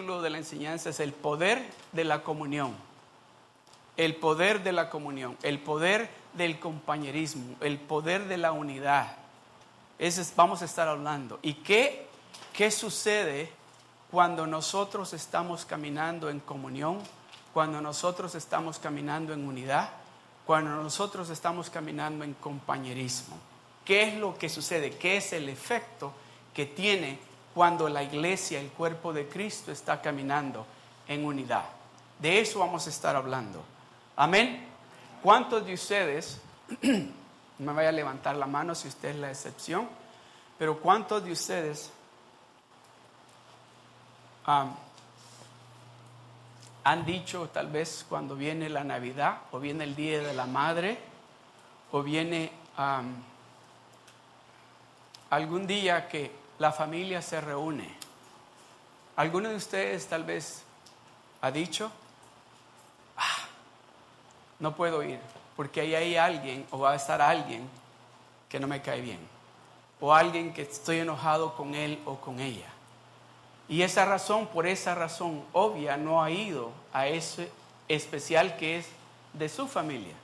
título de la enseñanza es el poder de la comunión. El poder de la comunión, el poder del compañerismo, el poder de la unidad. Ese es- vamos a estar hablando. ¿Y qué, qué sucede cuando nosotros estamos caminando en comunión? Cuando nosotros estamos caminando en unidad? Cuando nosotros estamos caminando en compañerismo. ¿Qué es lo que sucede? ¿Qué es el efecto que tiene cuando la iglesia, el cuerpo de Cristo, está caminando en unidad? De eso vamos a estar hablando. Amén. ¿Cuántos de ustedes, me vaya a levantar la mano si usted es la excepción, pero cuántos de ustedes am, han dicho tal vez cuando viene la Navidad o viene el Día de la Madre o viene am, algún día que la familia se reúne? ¿Alguno de ustedes tal vez ha dicho, "Ah, no puedo ir, porque ahí hay alguien o va a estar alguien que no me cae bien, o alguien que estoy enojado con él o con ella. Y esa razón, por esa razón obvia, no ha ido a ese especial que es de su familia.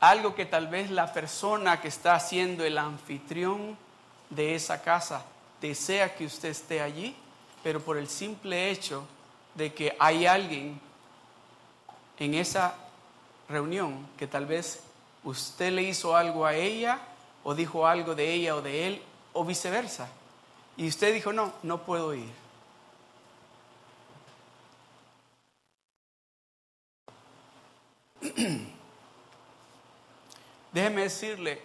Algo que tal vez la persona que está siendo el anfitrión de esa casa desea que usted esté allí, pero por el simple hecho de que hay alguien en esa reunión que tal vez usted le hizo algo a ella o dijo algo de ella o de él o viceversa. Y usted dijo, no, no puedo ir. Déjeme decirle,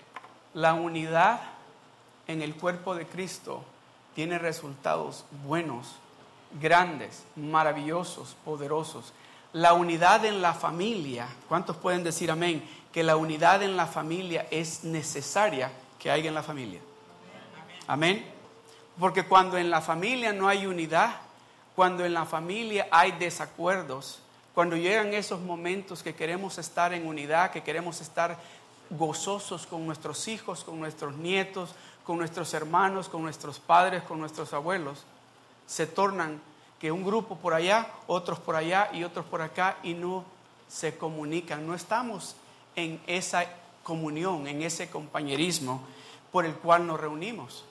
la unidad en el cuerpo de Cristo tiene resultados buenos, grandes, maravillosos, poderosos. La unidad en la familia, ¿cuántos pueden decir amén? Que la unidad en la familia es necesaria que haya en la familia. Amén. Porque cuando en la familia no hay unidad, cuando en la familia hay desacuerdos, cuando llegan esos momentos que queremos estar en unidad, que queremos estar gozosos con nuestros hijos, con nuestros nietos, con nuestros hermanos, con nuestros padres, con nuestros abuelos, se tornan que un grupo por allá, otros por allá y otros por acá y no se comunican. No estamos en esa comunión, en ese compañerismo por el cual nos reunimos.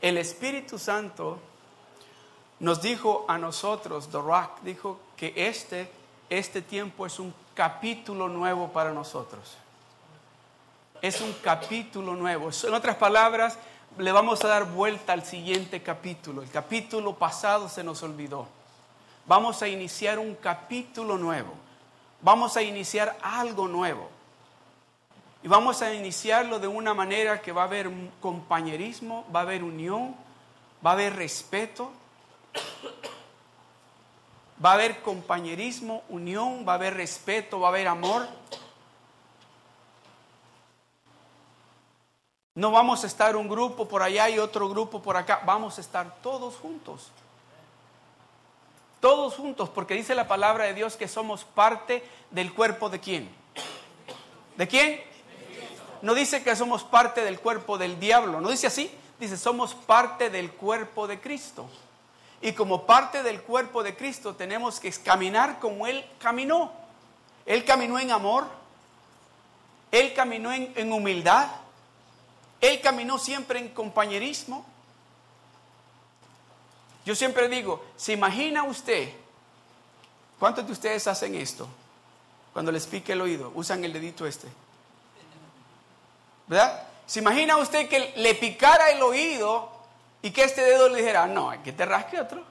El Espíritu Santo nos dijo a nosotros, The Rock, dijo que este, este tiempo es un capítulo nuevo para nosotros. Es un capítulo nuevo. En otras palabras, le vamos a dar vuelta al siguiente capítulo. El capítulo pasado se nos olvidó. Vamos a iniciar un capítulo nuevo. Vamos a iniciar algo nuevo. Y vamos a iniciarlo de una manera que va a haber compañerismo, va a haber unión, va a haber respeto, va a haber compañerismo, unión, va a haber respeto, va a haber amor. No vamos a estar un grupo por allá y otro grupo por acá, vamos a estar todos juntos. Todos juntos, porque dice la palabra de Dios que somos parte del cuerpo de quién. ¿De quién? No dice que somos parte del cuerpo del diablo, no dice así, dice somos parte del cuerpo de Cristo. Y como parte del cuerpo de Cristo tenemos que caminar como Él caminó. Él caminó en amor, Él caminó en, en humildad, Él caminó siempre en compañerismo. Yo siempre digo, ¿se imagina usted? ¿Cuántos de ustedes hacen esto? Cuando les pique el oído, usan el dedito este. ¿Verdad? ¿Se imagina usted que le picara el oído y que este dedo le dijera, no, que te rasque otro?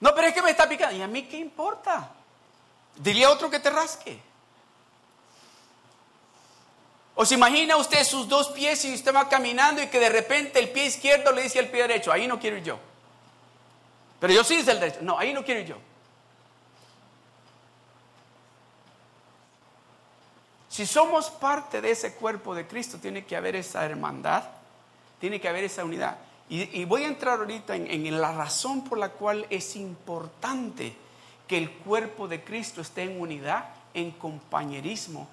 No, pero es que me está picando. ¿Y a mí qué importa? Dile a otro que te rasque. O se imagina usted sus dos pies y usted va caminando y que de repente el pie izquierdo le dice al pie derecho, ahí no quiero ir yo. Pero yo sí es el derecho. No, ahí no quiero ir yo. Si somos parte de ese cuerpo de Cristo, tiene que haber esa hermandad, tiene que haber esa unidad. Y, voy a entrar ahorita en la razón por la cual es importante que el cuerpo de Cristo esté en unidad, en compañerismo,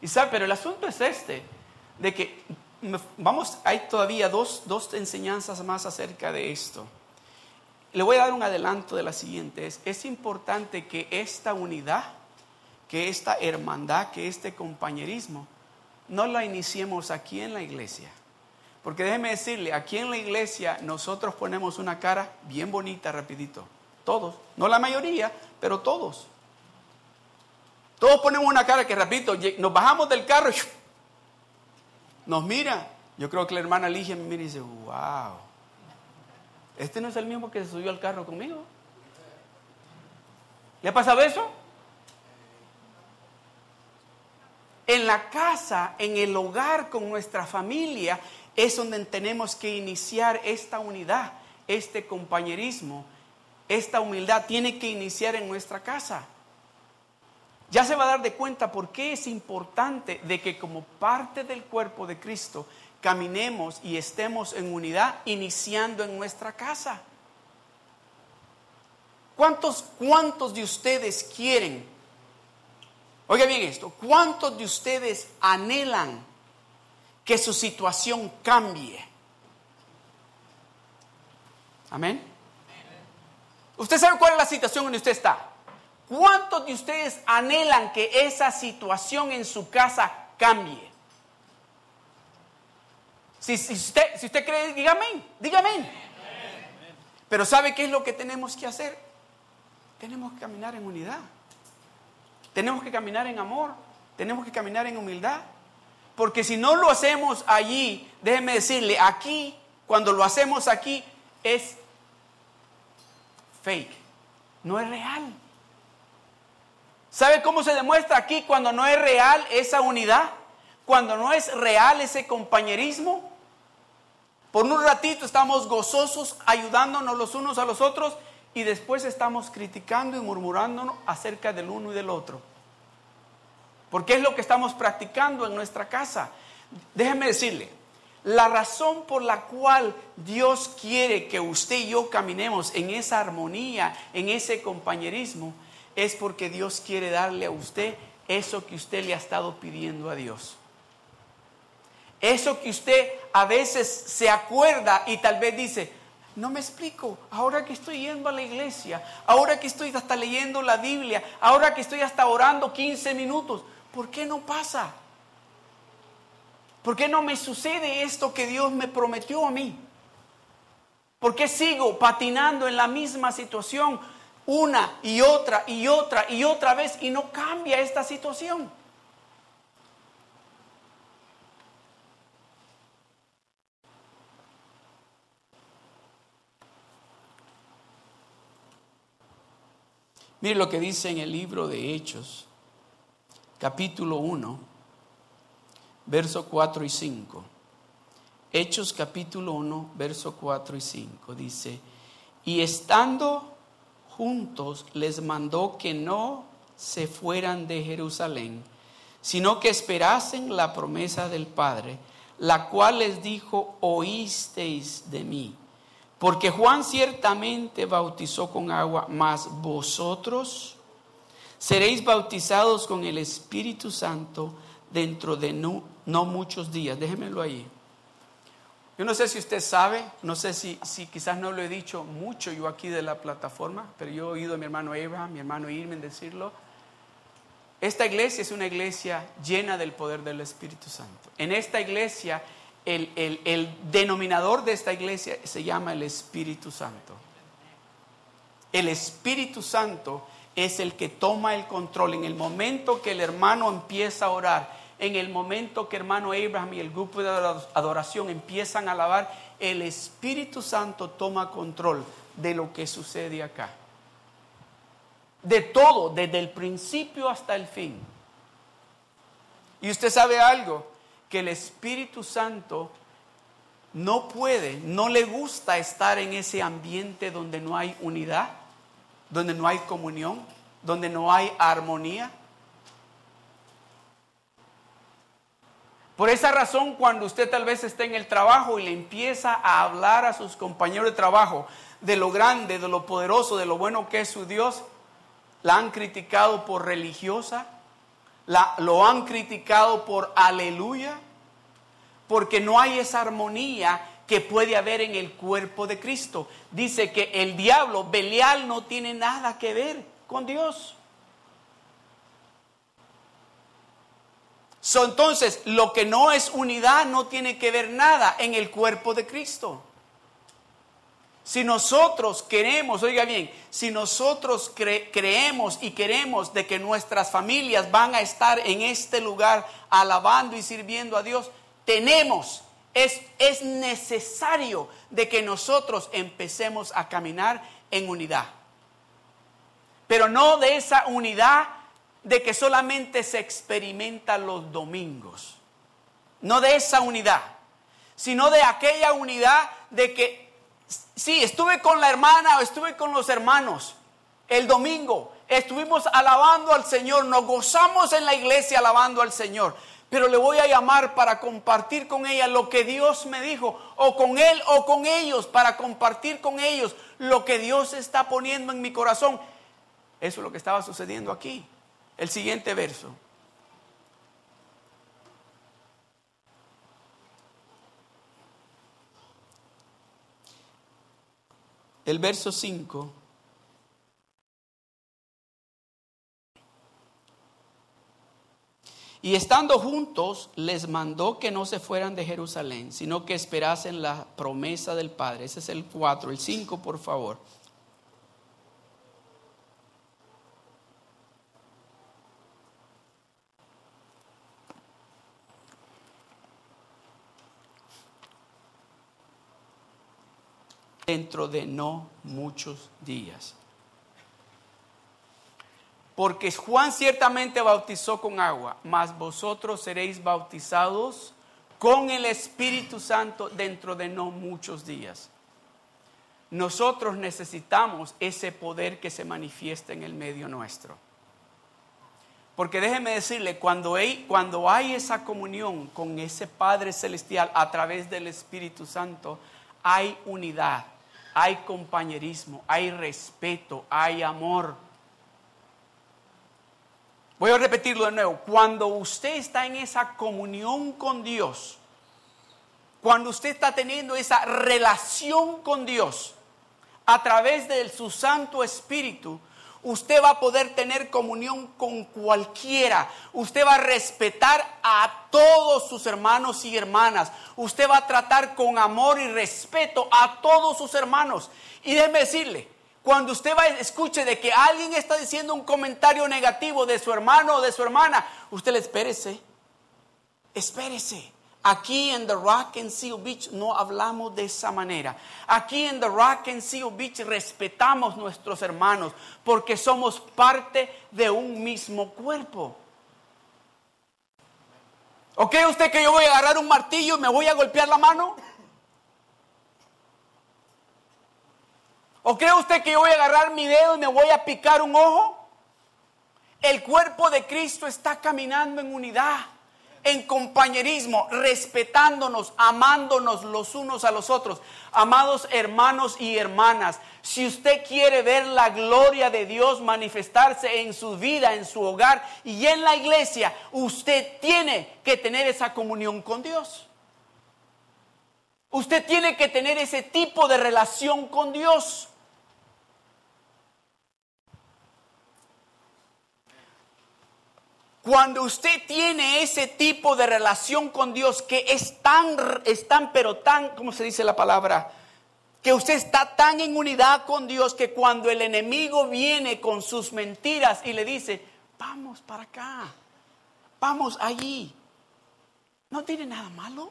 Y sabe, pero el asunto es este, de que vamos, hay todavía dos, dos enseñanzas más acerca de esto. Le voy a dar un adelanto de la siguiente. Es, es importante que esta unidad, que esta hermandad, que este compañerismo, no la iniciemos aquí en la iglesia. Porque déjeme decirle, aquí en la iglesia nosotros ponemos una cara bien bonita, rapidito. Todos, no la mayoría, pero todos. Todos ponemos una cara que, rapidito, nos bajamos del carro, y nos mira. Yo creo que la hermana Ligia me mira y dice, wow, este no es el mismo que se subió al carro conmigo. ¿Le ha pasado eso? En la casa, en el hogar, con nuestra familia, es donde tenemos que iniciar esta unidad, este compañerismo, esta humildad tiene que iniciar en nuestra casa. Ya se va a dar de cuenta por qué es importante de que como parte del cuerpo de Cristo caminemos y estemos en unidad iniciando en nuestra casa. ¿Cuántos, cuántos de ustedes quieren? Oiga bien esto, ¿cuántos de ustedes anhelan que su situación cambie? Amén. ¿Usted sabe cuál es la situación que usted está? ¿Cuántos de ustedes anhelan que esa situación en su casa cambie? Si, usted, si usted cree, dígame, dígame. Pero ¿sabe qué es lo que tenemos que hacer? Tenemos que caminar en unidad. Tenemos que caminar en amor. Tenemos que caminar en humildad. Porque si no lo hacemos allí, déjeme decirle, aquí, cuando lo hacemos aquí, es fake. No es real. ¿Sabe cómo se demuestra aquí cuando no es real esa unidad? Cuando no es real ese compañerismo. Por un ratito estamos gozosos ayudándonos los unos a los otros y después estamos criticando y murmurándonos acerca del uno y del otro. Porque es lo que estamos practicando en nuestra casa. Déjeme decirle, la razón por la cual Dios quiere que usted y yo caminemos en esa armonía, en ese compañerismo, es porque Dios quiere darle a usted eso que usted le ha estado pidiendo a Dios. Eso que usted a veces se acuerda y tal vez dice, no me explico, ahora que estoy yendo a la iglesia, ahora que estoy hasta leyendo la Biblia, ahora que estoy hasta orando 15 minutos, ¿por qué no pasa? ¿Por qué no me sucede esto que Dios me prometió a mí? ¿Por qué sigo patinando en la misma situación? Una y otra y otra y otra vez y no cambia esta situación. Mire lo que dice en el libro de Hechos, capítulo 1, verso 4 y 5. Hechos capítulo 1, verso 4 y 5. Dice, y estando juntos les mandó que no se fueran de Jerusalén, sino que esperasen la promesa del Padre, la cual les dijo, oísteis de mí. Porque Juan ciertamente bautizó con agua, mas vosotros seréis bautizados con el Espíritu Santo dentro de no, no muchos días. Déjenmelo ahí. Yo no sé si usted sabe, no sé si, si quizás no lo he dicho mucho yo aquí de la plataforma, pero yo he oído a mi hermano Abraham, mi hermano Irmen decirlo. Esta iglesia es una iglesia llena del poder del Espíritu Santo. En esta iglesia, el, el denominador de esta iglesia se llama el Espíritu Santo. El Espíritu Santo es el que toma el control. En el momento que el hermano empieza a orar, en el momento que hermano Abraham y el grupo de adoración empiezan a alabar, el Espíritu Santo toma control de lo que sucede acá. De todo, desde el principio hasta el fin. Y usted sabe algo, que el Espíritu Santo no puede, no le gusta estar en ese ambiente donde no hay unidad, donde no hay comunión, donde no hay armonía. Por esa razón, cuando usted tal vez esté en el trabajo y le empieza a hablar a sus compañeros de trabajo de lo grande, de lo poderoso, de lo bueno que es su Dios, la han criticado por religiosa, la, lo han criticado por aleluya, porque no hay esa armonía que puede haber en el cuerpo de Cristo. Dice que el diablo, Belial, no tiene nada que ver con Dios. Entonces, lo que no es unidad no tiene que ver nada en el cuerpo de Cristo. Si nosotros queremos, oiga bien, si nosotros creemos y queremos de que nuestras familias van a estar en este lugar alabando y sirviendo a Dios, tenemos, es, es necesario de que nosotros empecemos a caminar en unidad. Pero no de esa unidad de que solamente se experimenta los domingos. No de esa unidad, sino de aquella unidad de que Sí, estuve con la hermana o estuve con los hermanos el domingo. Estuvimos alabando al Señor, nos gozamos en la iglesia alabando al Señor. Pero le voy a llamar para compartir con ella lo que Dios me dijo, o con él o con ellos, para compartir con ellos lo que Dios está poniendo en mi corazón. Eso es lo que estaba sucediendo aquí. El siguiente verso. el verso 5. Y estando juntos, les mandó que no se fueran de Jerusalén, sino que esperasen la promesa del Padre. Ese es el 4, el 5, por favor. Dentro de no muchos días. Porque Juan ciertamente bautizó con agua, mas vosotros seréis bautizados con el Espíritu Santo dentro de no muchos días. Nosotros necesitamos ese poder que se manifiesta en el medio nuestro. Porque déjeme decirle, cuando hay, cuando hay esa comunión con ese Padre Celestial a través del Espíritu Santo, hay unidad hay compañerismo, hay respeto, hay amor. Voy a repetirlo de nuevo. Cuando usted está en esa comunión con Dios, cuando usted está teniendo esa relación con Dios a través de su Santo Espíritu, usted va a poder tener comunión con cualquiera. Usted va a respetar a todos sus hermanos y hermanas. Usted va a tratar con amor y respeto a todos sus hermanos. Y déjeme decirle, cuando usted va escuche de que alguien está diciendo un comentario negativo de su hermano o de su hermana, usted le espérese. Espérese. Aquí en The Rock and Seal Beach no hablamos de esa manera. Aquí en The Rock and Seal Beach respetamos nuestros hermanos porque somos parte de un mismo cuerpo. ¿O cree usted que yo voy a agarrar un martillo y me voy a golpear la mano? ¿O cree usted que yo voy a agarrar mi dedo y me voy a picar un ojo? El cuerpo de Cristo está caminando en unidad en compañerismo, respetándonos, amándonos los unos a los otros. Amados hermanos y hermanas, si usted quiere ver la gloria de Dios manifestarse en su vida, en su hogar y en la iglesia, usted tiene que tener esa comunión con Dios. Usted tiene que tener ese tipo de relación con Dios. Cuando usted tiene ese tipo de relación con Dios que es tan, es tan, pero tan, ¿cómo se dice la palabra? Que usted está tan en unidad con Dios que cuando el enemigo viene con sus mentiras y le dice, vamos para acá, vamos allí, no tiene nada malo.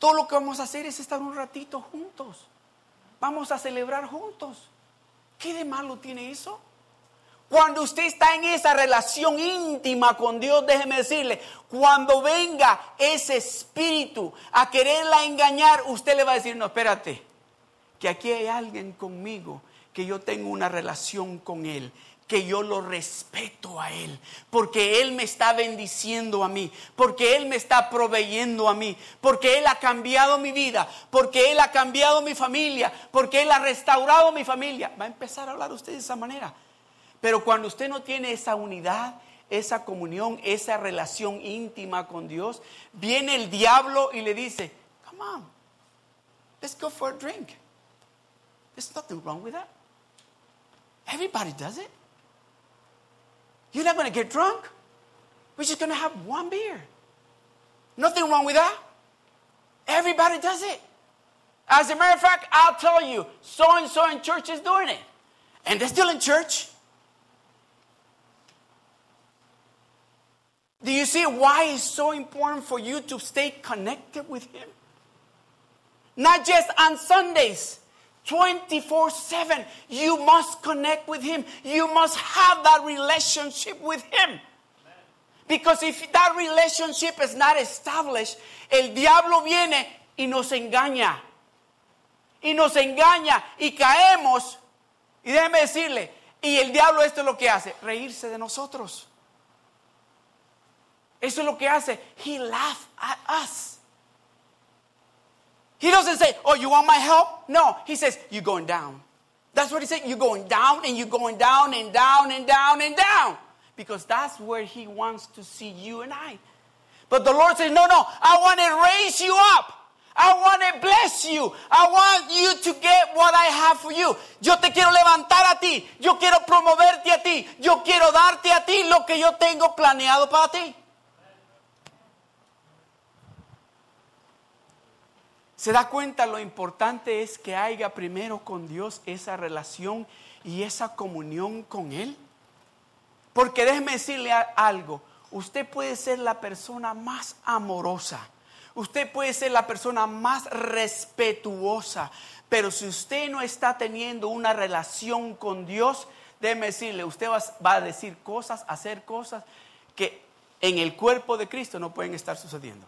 Todo lo que vamos a hacer es estar un ratito juntos. Vamos a celebrar juntos. ¿Qué de malo tiene eso? Cuando usted está en esa relación íntima con Dios, déjeme decirle, cuando venga ese espíritu a quererla engañar, usted le va a decir, no, espérate, que aquí hay alguien conmigo, que yo tengo una relación con él, que yo lo respeto a Él, porque Él me está bendiciendo a mí, porque Él me está proveyendo a mí, porque Él ha cambiado mi vida, porque Él ha cambiado mi familia, porque Él ha restaurado mi familia. Va a empezar a hablar usted de esa manera. Pero cuando usted no tiene esa unidad, esa comunión, esa relación íntima con Dios, viene el diablo y le dice, come on, let's go for a drink. There's nothing wrong with that. Everybody does it. You're not going to get drunk. We're just going to have one beer. Nothing wrong with that. Everybody does it. As a matter of fact, I'll tell you, so and so in church is doing it. And they're still in church. Do you see why it's so important for you to stay connected with Him? Not just on Sundays, 24 7. You must connect with Him. You must have that relationship with Him. Because if that relationship is not established, el diablo viene y nos engaña. Y nos engaña y caemos. Y déjeme decirle, y el diablo esto es lo que hace, reírse de nosotros. Eso es lo que hace. He laughs at us. He doesn't say, Oh, you want my help? No, he says, You're going down. That's what he said. You're going down and you're going down and down and down and down. Because that's where he wants to see you and I. But the Lord says, No, no, I want to raise you up. I want to bless you. I want you to get what I have for you. Yo te quiero levantar a ti. Yo quiero promoverte a ti. Yo quiero darte a ti lo que yo tengo planeado para ti. ¿Se da cuenta lo importante es que haya primero con Dios esa relación y esa comunión con Él? Porque déjeme decirle algo, usted puede ser la persona más amorosa, usted puede ser la persona más respetuosa, pero si usted no está teniendo una relación con Dios, déjeme decirle, usted va a decir cosas, hacer cosas que en el cuerpo de Cristo no pueden estar sucediendo.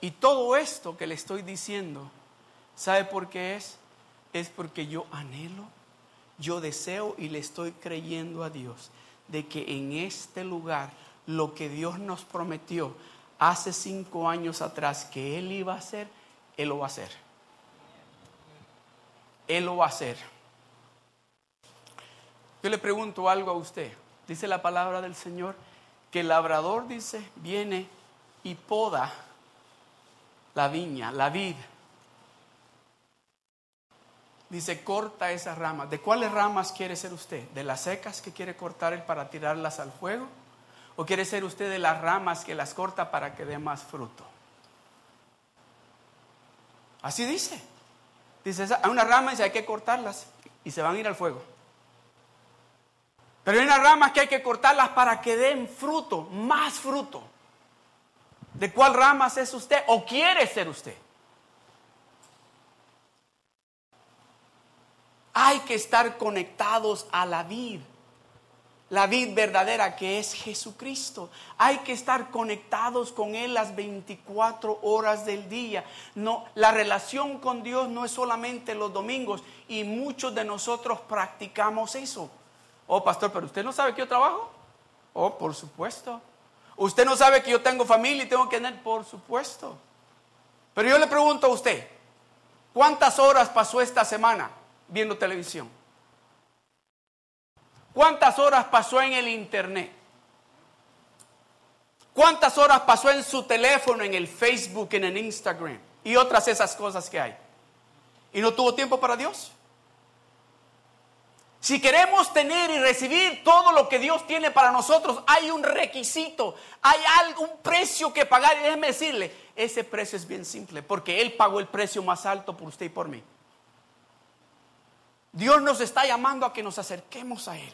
Y todo esto que le estoy diciendo, ¿sabe por qué es? Es porque yo anhelo, yo deseo y le estoy creyendo a Dios de que en este lugar lo que Dios nos prometió hace cinco años atrás que Él iba a hacer, Él lo va a hacer. Él lo va a hacer. Yo le pregunto algo a usted. Dice la palabra del Señor que el labrador dice, viene y poda la viña, la vid. Dice, corta esas ramas. ¿De cuáles ramas quiere ser usted? ¿De las secas que quiere cortar para tirarlas al fuego? ¿O quiere ser usted de las ramas que las corta para que dé más fruto? Así dice. Dice, hay una rama y hay que cortarlas y se van a ir al fuego. Pero hay unas ramas que hay que cortarlas para que den fruto, más fruto. ¿De cuál ramas es usted o quiere ser usted? Hay que estar conectados a la vid, la vid verdadera que es Jesucristo. Hay que estar conectados con Él las 24 horas del día. No, la relación con Dios no es solamente los domingos y muchos de nosotros practicamos eso. Oh, pastor, pero usted no sabe que yo trabajo. Oh, por supuesto. Usted no sabe que yo tengo familia y tengo que tener, por supuesto. Pero yo le pregunto a usted, ¿cuántas horas pasó esta semana viendo televisión? ¿Cuántas horas pasó en el internet? ¿Cuántas horas pasó en su teléfono, en el Facebook, en el Instagram y otras esas cosas que hay? ¿Y no tuvo tiempo para Dios? Si queremos tener y recibir todo lo que Dios tiene para nosotros, hay un requisito, hay algún precio que pagar. Y déjeme decirle, ese precio es bien simple, porque Él pagó el precio más alto por usted y por mí. Dios nos está llamando a que nos acerquemos a Él.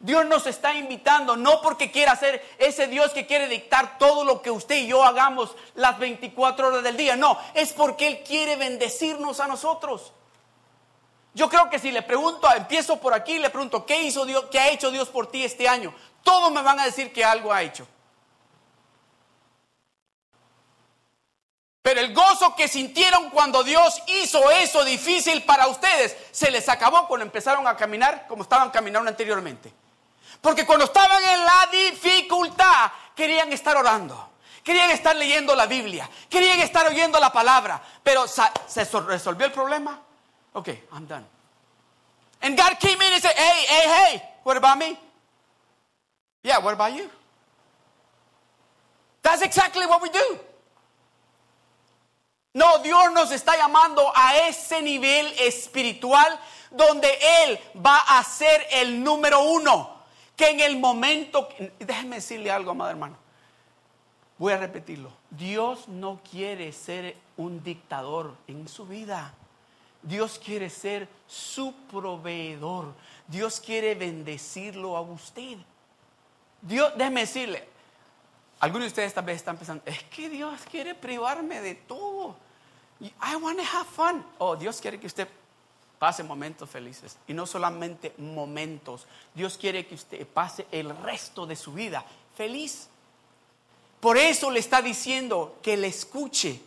Dios nos está invitando, no porque quiera ser ese Dios que quiere dictar todo lo que usted y yo hagamos las 24 horas del día. No, es porque Él quiere bendecirnos a nosotros. Yo creo que si le pregunto, empiezo por aquí, le pregunto, ¿qué hizo Dios, qué ha hecho Dios por ti este año? Todos me van a decir que algo ha hecho. Pero el gozo que sintieron cuando Dios hizo eso difícil para ustedes, se les acabó cuando empezaron a caminar como estaban caminando anteriormente. Porque cuando estaban en la dificultad, querían estar orando, querían estar leyendo la Biblia, querían estar oyendo la palabra, pero ¿se resolvió el problema? Ok, I'm done. And God came in and said, hey, hey, hey, what about me? Yeah, what about you? That's exactly what we do. No, Dios nos está llamando a ese nivel espiritual donde Él va a ser el número uno. Que en el momento, déjeme decirle algo, amado hermano. Voy a repetirlo. Dios no quiere ser un dictador en su vida. Dios quiere ser su proveedor. Dios quiere bendecirlo a usted. Dios, déjeme decirle, algunos de ustedes tal vez están pensando, es que Dios quiere privarme de todo. I want to have fun. Oh, Dios quiere que usted pase momentos felices. Y no solamente momentos. Dios quiere que usted pase el resto de su vida feliz. Por eso le está diciendo que le escuche,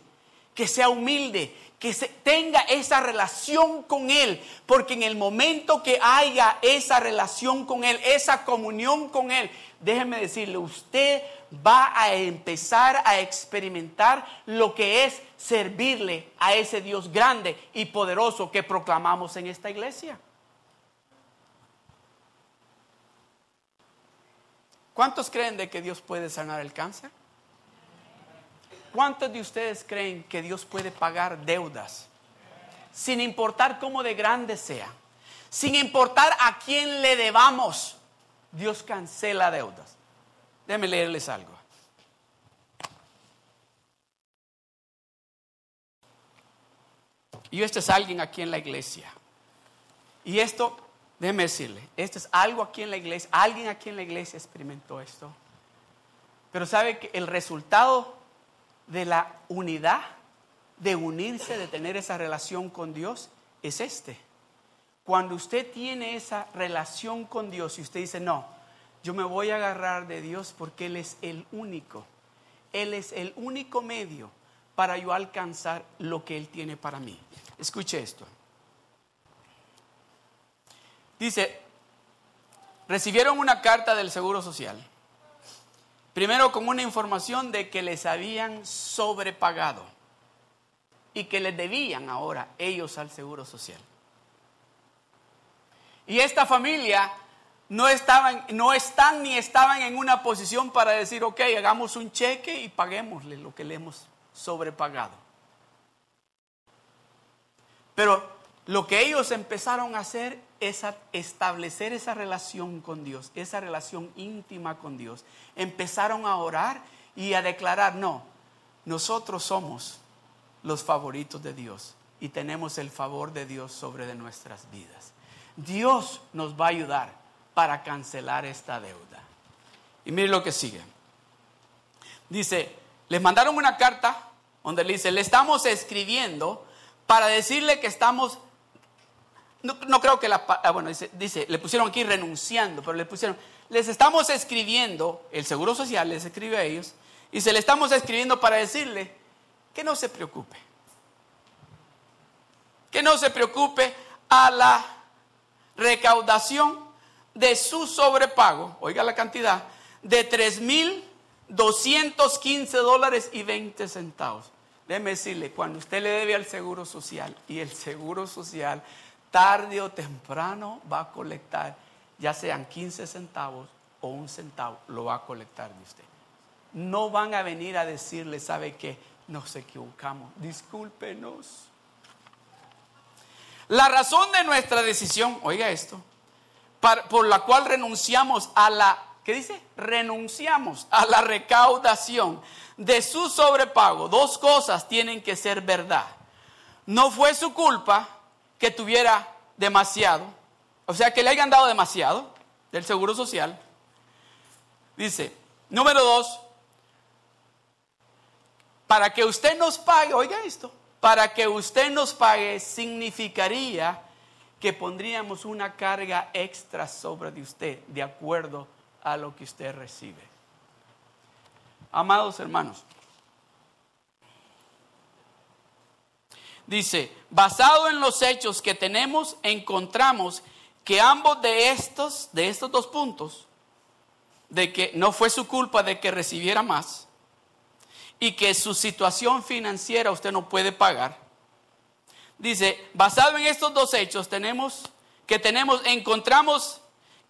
que sea humilde, que se, tenga esa relación con Él, porque en el momento que haya esa relación con Él, esa comunión con Él, déjeme decirle, usted va a empezar a experimentar lo que es servirle a ese Dios grande y poderoso que proclamamos en esta iglesia. ¿Cuántos creen de que Dios puede sanar el cáncer? ¿Cuántos de ustedes creen que Dios puede pagar deudas? Sin importar cómo de grande sea, sin importar a quién le debamos, Dios cancela deudas. Déjenme leerles algo. Y este es alguien aquí en la iglesia. Y esto, déjeme decirle, esto es algo aquí en la iglesia, alguien aquí en la iglesia experimentó esto. Pero sabe que el resultado de la unidad, de unirse, de tener esa relación con Dios, es este. Cuando usted tiene esa relación con Dios y usted dice, no, yo me voy a agarrar de Dios porque Él es el único. Él es el único medio para yo alcanzar lo que Él tiene para mí. Escuche esto. Dice, recibieron una carta del Seguro Social Primero con una información de que les habían sobrepagado y que les debían ahora ellos al Seguro Social. Y esta familia no, estaban, no están ni estaban en una posición para decir, ok, hagamos un cheque y paguémosle lo que le hemos sobrepagado. Pero lo que ellos empezaron a hacer es establecer esa relación con Dios, esa relación íntima con Dios. Empezaron a orar y a declarar, no, nosotros somos los favoritos de Dios y tenemos el favor de Dios sobre de nuestras vidas. Dios nos va a ayudar para cancelar esta deuda. Y mire lo que sigue. Dice, les mandaron una carta donde le dice, le estamos escribiendo para decirle que estamos no, creo que la... Ah, bueno, dice, le pusieron aquí renunciando, pero le pusieron, les estamos escribiendo, el Seguro Social les escribe a ellos, y se le estamos escribiendo para decirle que no se preocupe. Que no se preocupe a la recaudación de su sobrepago, oiga la cantidad, de 3.215 dólares y 20 centavos. Déjeme decirle, cuando usted le debe al Seguro Social y el Seguro Social tarde o temprano va a colectar, ya sean 15 centavos o un centavo, lo va a colectar de usted. No van a venir a decirle, ¿sabe qué? Nos equivocamos, discúlpenos. La razón de nuestra decisión, oiga esto, por la cual renunciamos a la, ¿qué dice? Renunciamos a la recaudación de su sobrepago. Dos cosas tienen que ser verdad. No fue su culpa, que tuviera demasiado, o sea, que le hayan dado demasiado del Seguro Social. Dice, número dos, para que usted nos pague, oiga esto, para que usted nos pague significaría que pondríamos una carga extra sobre de usted de acuerdo a lo que usted recibe. Amados hermanos, Dice, basado en los hechos que tenemos, encontramos que ambos de estos, de estos dos puntos, de que no fue su culpa de que recibiera más y que su situación financiera usted no puede pagar. Dice, basado en estos dos hechos, tenemos que tenemos, encontramos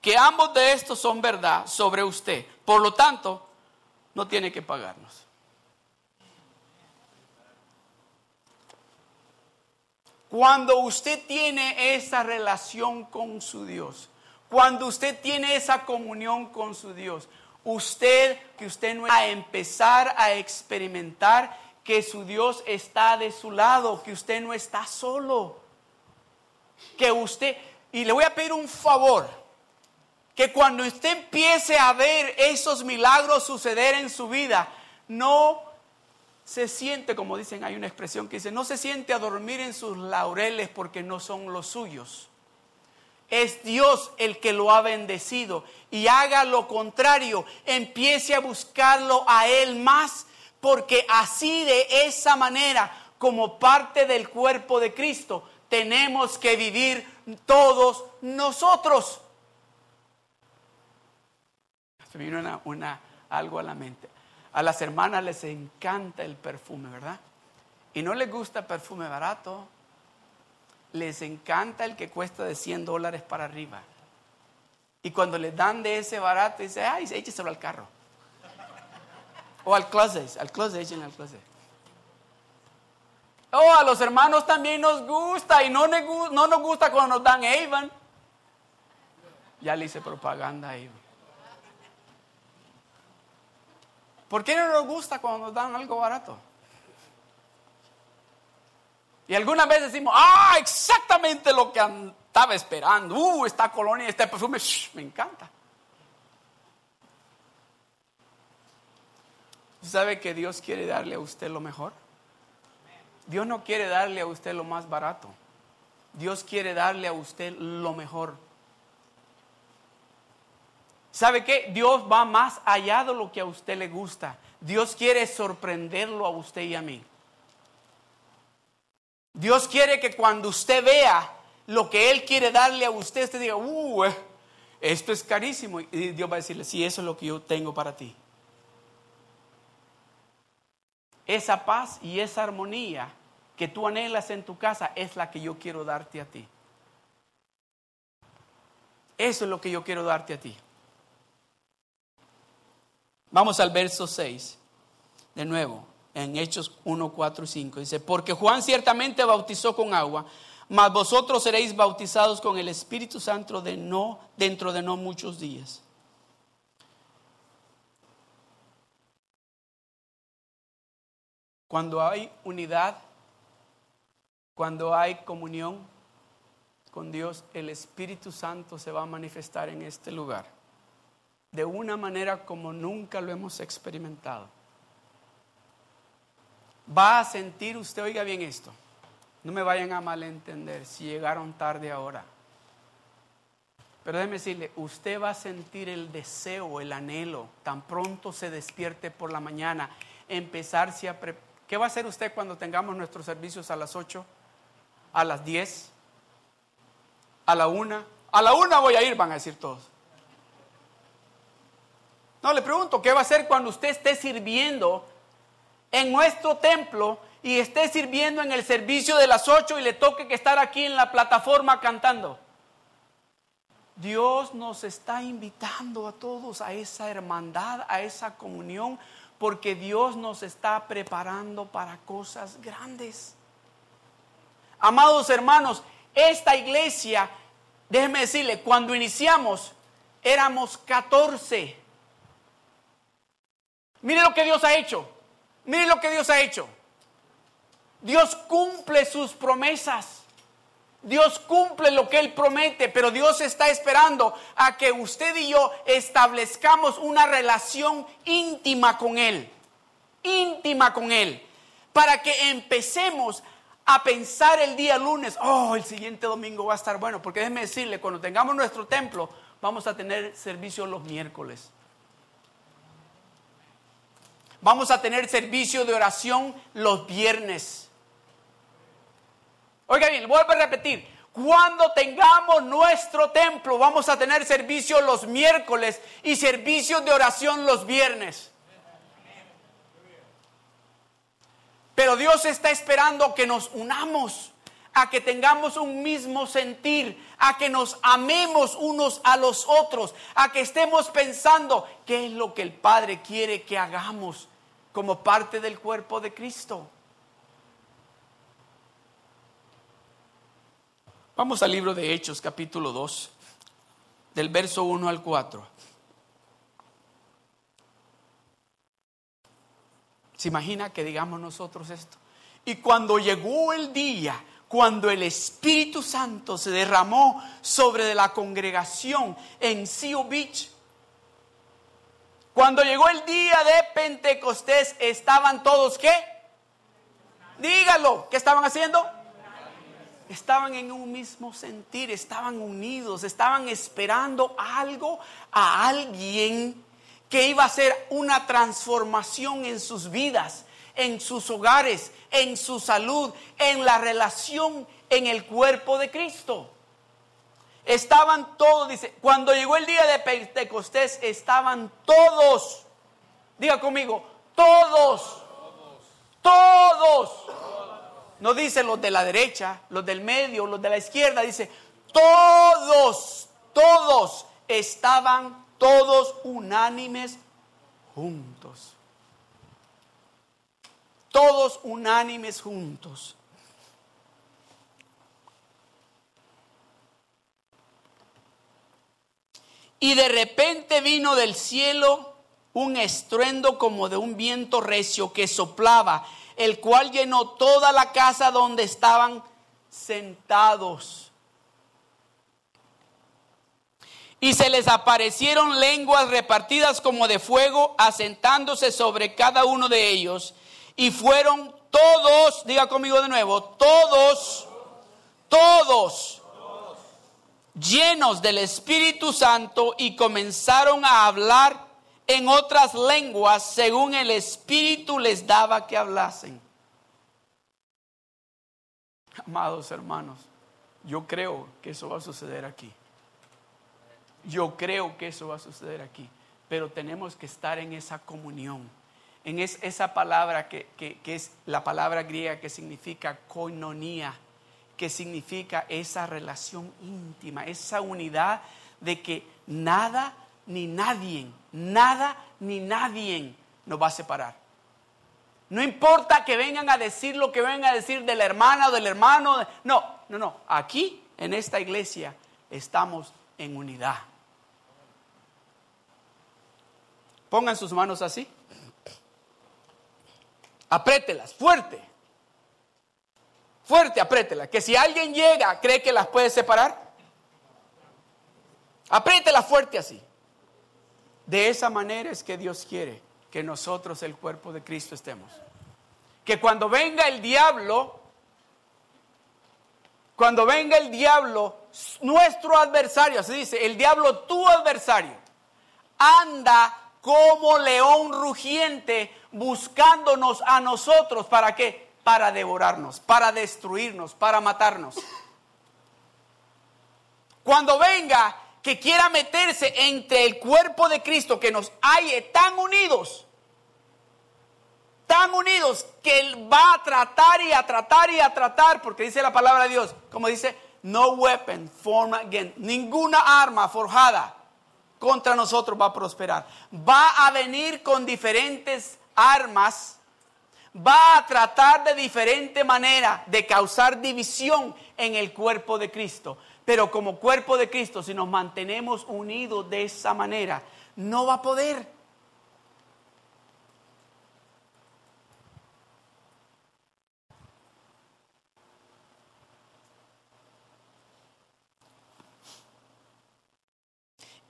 que ambos de estos son verdad sobre usted. Por lo tanto, no tiene que pagarnos. Cuando usted tiene esa relación con su Dios, cuando usted tiene esa comunión con su Dios, usted que usted no va a empezar a experimentar que su Dios está de su lado, que usted no está solo. Que usted, y le voy a pedir un favor, que cuando usted empiece a ver esos milagros suceder en su vida, no se siente, como dicen, hay una expresión que dice, no se siente a dormir en sus laureles porque no son los suyos. Es Dios el que lo ha bendecido y haga lo contrario, empiece a buscarlo a Él más, porque así de esa manera, como parte del cuerpo de Cristo, tenemos que vivir todos nosotros. Se me vino una, algo a la mente. A las hermanas les encanta el perfume, ¿verdad? Y no les gusta perfume barato, les encanta el que cuesta de 100 dólares para arriba. Y cuando les dan de ese barato, dice, ay, écheselo al carro. O al closet, al closet, échenle al closet. Oh, a los hermanos también nos gusta y no, no nos gusta cuando nos dan Avon. Ya le hice propaganda a Avon. ¿Por qué no nos gusta cuando nos dan algo barato? Y algunas veces decimos, ah, exactamente lo que estaba esperando. Uh, esta colonia, este perfume, me encanta. ¿Sabe que Dios quiere darle a usted lo mejor? Dios no quiere darle a usted lo más barato. Dios quiere darle a usted lo mejor. ¿Sabe qué? Dios va más allá de lo que a usted le gusta. Dios quiere sorprenderlo a usted y a mí. Dios quiere que cuando usted vea lo que Él quiere darle a usted, usted diga, uh, eh, esto es carísimo. Y Dios va a decirle, sí, eso es lo que yo tengo para ti. Esa paz y esa armonía que tú anhelas en tu casa es la que yo quiero darte a ti. Eso es lo que yo quiero darte a ti. Vamos al verso 6, de nuevo en Hechos 1, 4 y 5. Dice, porque Juan ciertamente bautizó con agua, mas vosotros seréis bautizados con el Espíritu Santo de no, dentro de no muchos días. Cuando hay unidad, cuando hay comunión con Dios, el Espíritu Santo se va a manifestar en este lugar de una manera como nunca lo hemos experimentado va a sentir usted, oiga bien esto, no me vayan a malentender si llegaron tarde ahora. Pero déjeme decirle, usted va a sentir el deseo, el anhelo, tan pronto se despierte por la mañana, empezarse a preparar. ¿Qué va a hacer usted cuando tengamos nuestros servicios a las 8, a las 10, a la 1? A la 1 voy a ir, van a decir todos. No, le pregunto, ¿qué va a hacer cuando usted esté sirviendo en nuestro templo y esté sirviendo en el servicio de las ocho y le toque que estar aquí en la plataforma cantando. Dios nos está invitando a todos a esa hermandad, a esa comunión, porque Dios nos está preparando para cosas grandes. Amados hermanos, esta iglesia, déjenme decirle, cuando iniciamos éramos 14. Mire lo que Dios ha hecho. Miren lo que Dios ha hecho. Dios cumple sus promesas. Dios cumple lo que Él promete, pero Dios está esperando a que usted y yo establezcamos una relación íntima con Él. Íntima con Él. Para que empecemos a pensar el día lunes, oh, el siguiente domingo va a estar bueno, porque déjeme decirle, cuando tengamos nuestro templo, vamos a tener servicio los miércoles. Vamos a tener servicio de oración los viernes. Oiga bien, vuelvo a repetir. Cuando tengamos nuestro templo, vamos a tener servicio los miércoles y servicio de oración los viernes. Pero Dios está esperando que nos unamos a que tengamos un mismo sentir, a que nos amemos unos a los otros, a que estemos pensando qué es lo que el Padre quiere que hagamos como parte del cuerpo de Cristo. Vamos al libro de Hechos, capítulo 2, del verso 1 al 4. ¿Se imagina que digamos nosotros esto? Y cuando llegó el día, cuando el Espíritu Santo se derramó sobre la congregación en Seal Beach, cuando llegó el día de Pentecostés, estaban todos qué? Dígalo, ¿qué estaban haciendo? Estaban en un mismo sentir, estaban unidos, estaban esperando algo a alguien que iba a ser una transformación en sus vidas en sus hogares, en su salud, en la relación en el cuerpo de Cristo. Estaban todos, dice, cuando llegó el día de Pentecostés, estaban todos, diga conmigo, todos, todos. No dice los de la derecha, los del medio, los de la izquierda, dice, todos, todos estaban todos unánimes juntos todos unánimes juntos. Y de repente vino del cielo un estruendo como de un viento recio que soplaba, el cual llenó toda la casa donde estaban sentados. Y se les aparecieron lenguas repartidas como de fuego, asentándose sobre cada uno de ellos y fueron todos, diga conmigo de nuevo, todos, todos, llenos del Espíritu Santo y comenzaron a hablar en otras lenguas según el Espíritu les daba que hablasen. Amados hermanos, yo creo que eso va a suceder aquí. Yo creo que eso va a suceder aquí. Pero tenemos que estar en esa comunión en esa palabra que, es la palabra griega que significa koinonía, que significa esa relación íntima, esa unidad de que nada ni nadie, nada ni nadie nos va a separar. No importa que vengan a decir lo que vengan a decir de la hermana o del hermano. No, no, no. Aquí, en esta iglesia, estamos en unidad. Pongan sus manos así. Aprételas, fuerte. Fuerte, aprételas. Que si alguien llega, cree que las puede separar. Apriételas fuerte así. De esa manera es que Dios quiere que nosotros, el cuerpo de Cristo, estemos. Que cuando venga el diablo, cuando venga el diablo, nuestro adversario, así dice, el diablo tu adversario, anda como león rugiente buscándonos a nosotros. ¿Para qué? Para devorarnos, para destruirnos, para matarnos. Cuando venga que quiera meterse entre el cuerpo de Cristo, que nos halle tan unidos, tan unidos, que Él va a tratar y a tratar y a tratar, porque dice la palabra de Dios, como dice, no weapon formed again, ninguna arma forjada contra nosotros va a prosperar. Va a venir con diferentes armas, va a tratar de diferente manera de causar división en el cuerpo de Cristo. Pero como cuerpo de Cristo, si nos mantenemos unidos de esa manera, no va a poder.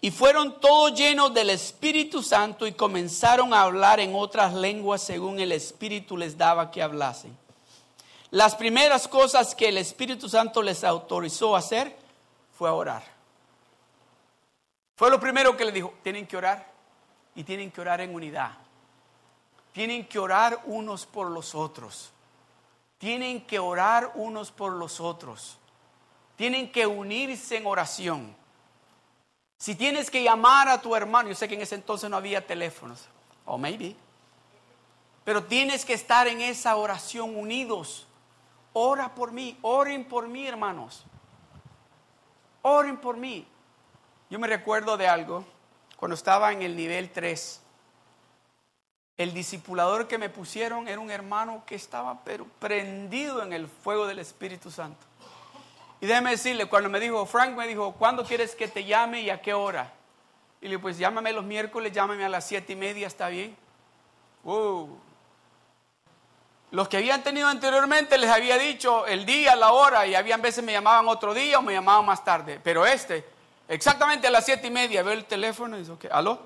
Y fueron todos llenos del Espíritu Santo y comenzaron a hablar en otras lenguas según el Espíritu les daba que hablasen. Las primeras cosas que el Espíritu Santo les autorizó a hacer fue a orar. Fue lo primero que le dijo, tienen que orar y tienen que orar en unidad. Tienen que orar unos por los otros. Tienen que orar unos por los otros. Tienen que unirse en oración. Si tienes que llamar a tu hermano, yo sé que en ese entonces no había teléfonos, o maybe, pero tienes que estar en esa oración unidos, ora por mí, oren por mí, hermanos. Oren por mí. Yo me recuerdo de algo cuando estaba en el nivel 3. El discipulador que me pusieron era un hermano que estaba pero prendido en el fuego del Espíritu Santo. Y déjeme decirle, cuando me dijo, Frank me dijo, ¿cuándo quieres que te llame y a qué hora? Y le dije, pues llámame los miércoles, llámame a las siete y media, ¿está bien? Los que habían tenido anteriormente les había dicho el día, la hora, y habían veces me llamaban otro día o me llamaban más tarde. Pero este, exactamente a las siete y media, veo el teléfono y dice, ¿aló?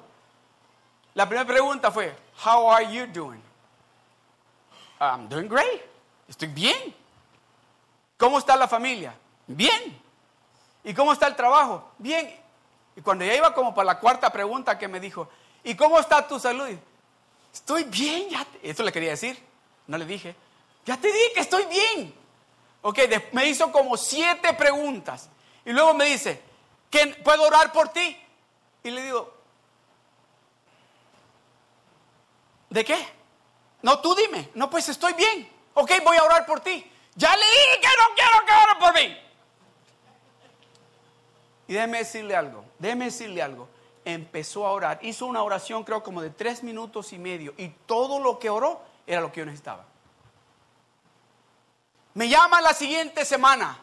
La primera pregunta fue, How are you doing? I'm doing great. Estoy bien. ¿Cómo está la familia? Bien. ¿Y cómo está el trabajo? Bien. Y cuando ya iba como para la cuarta pregunta que me dijo, ¿y cómo está tu salud? Estoy bien, ya. Eso le quería decir. No le dije. Ya te dije que estoy bien. Ok, me hizo como siete preguntas. Y luego me dice, ¿puedo orar por ti? Y le digo, ¿De qué? No, tú dime. No, pues estoy bien. Ok, voy a orar por ti. Ya le dije que no quiero que ore por mí. Y déjeme decirle algo, déjeme decirle algo. Empezó a orar, hizo una oración creo como de tres minutos y medio y todo lo que oró era lo que yo necesitaba. Me llama la siguiente semana.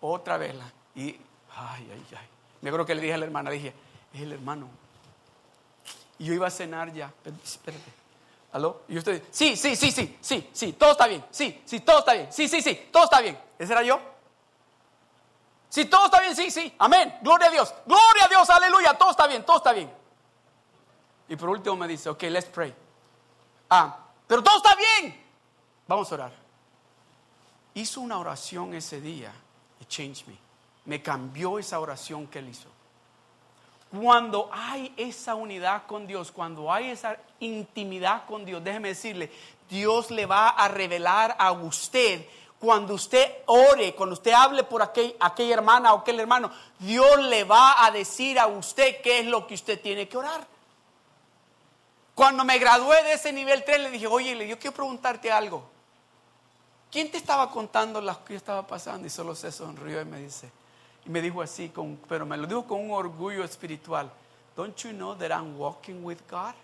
Otra vez. Y, ay, ay, ay. Me acuerdo que le dije a la hermana, le dije, es el hermano. Y yo iba a cenar ya. Espérate. ¿Aló? Y usted, sí, sí, sí, sí, sí, sí, todo está bien. Sí, sí, todo está bien. Sí, sí, sí, todo está bien. ¿Ese era yo? Sí, todo está bien, sí, sí. Amén. Gloria a Dios. Gloria a Dios, aleluya. Todo está bien, todo está bien. Y por último me dice, ok, let's pray. Ah, pero todo está bien. Vamos a orar. Hizo una oración ese día. It changed me. Me cambió esa oración que él hizo. Cuando hay esa unidad con Dios, cuando hay esa intimidad con Dios, déjeme decirle, Dios le va a revelar a usted cuando usted ore, cuando usted hable por aquel, aquella hermana o aquel hermano, Dios le va a decir a usted qué es lo que usted tiene que orar. Cuando me gradué de ese nivel 3, le dije, oye, yo quiero preguntarte algo. ¿Quién te estaba contando lo que estaba pasando? Y solo se sonrió y me dice, y me dijo así, con, pero me lo dijo con un orgullo espiritual. Don't you know that I'm walking with God?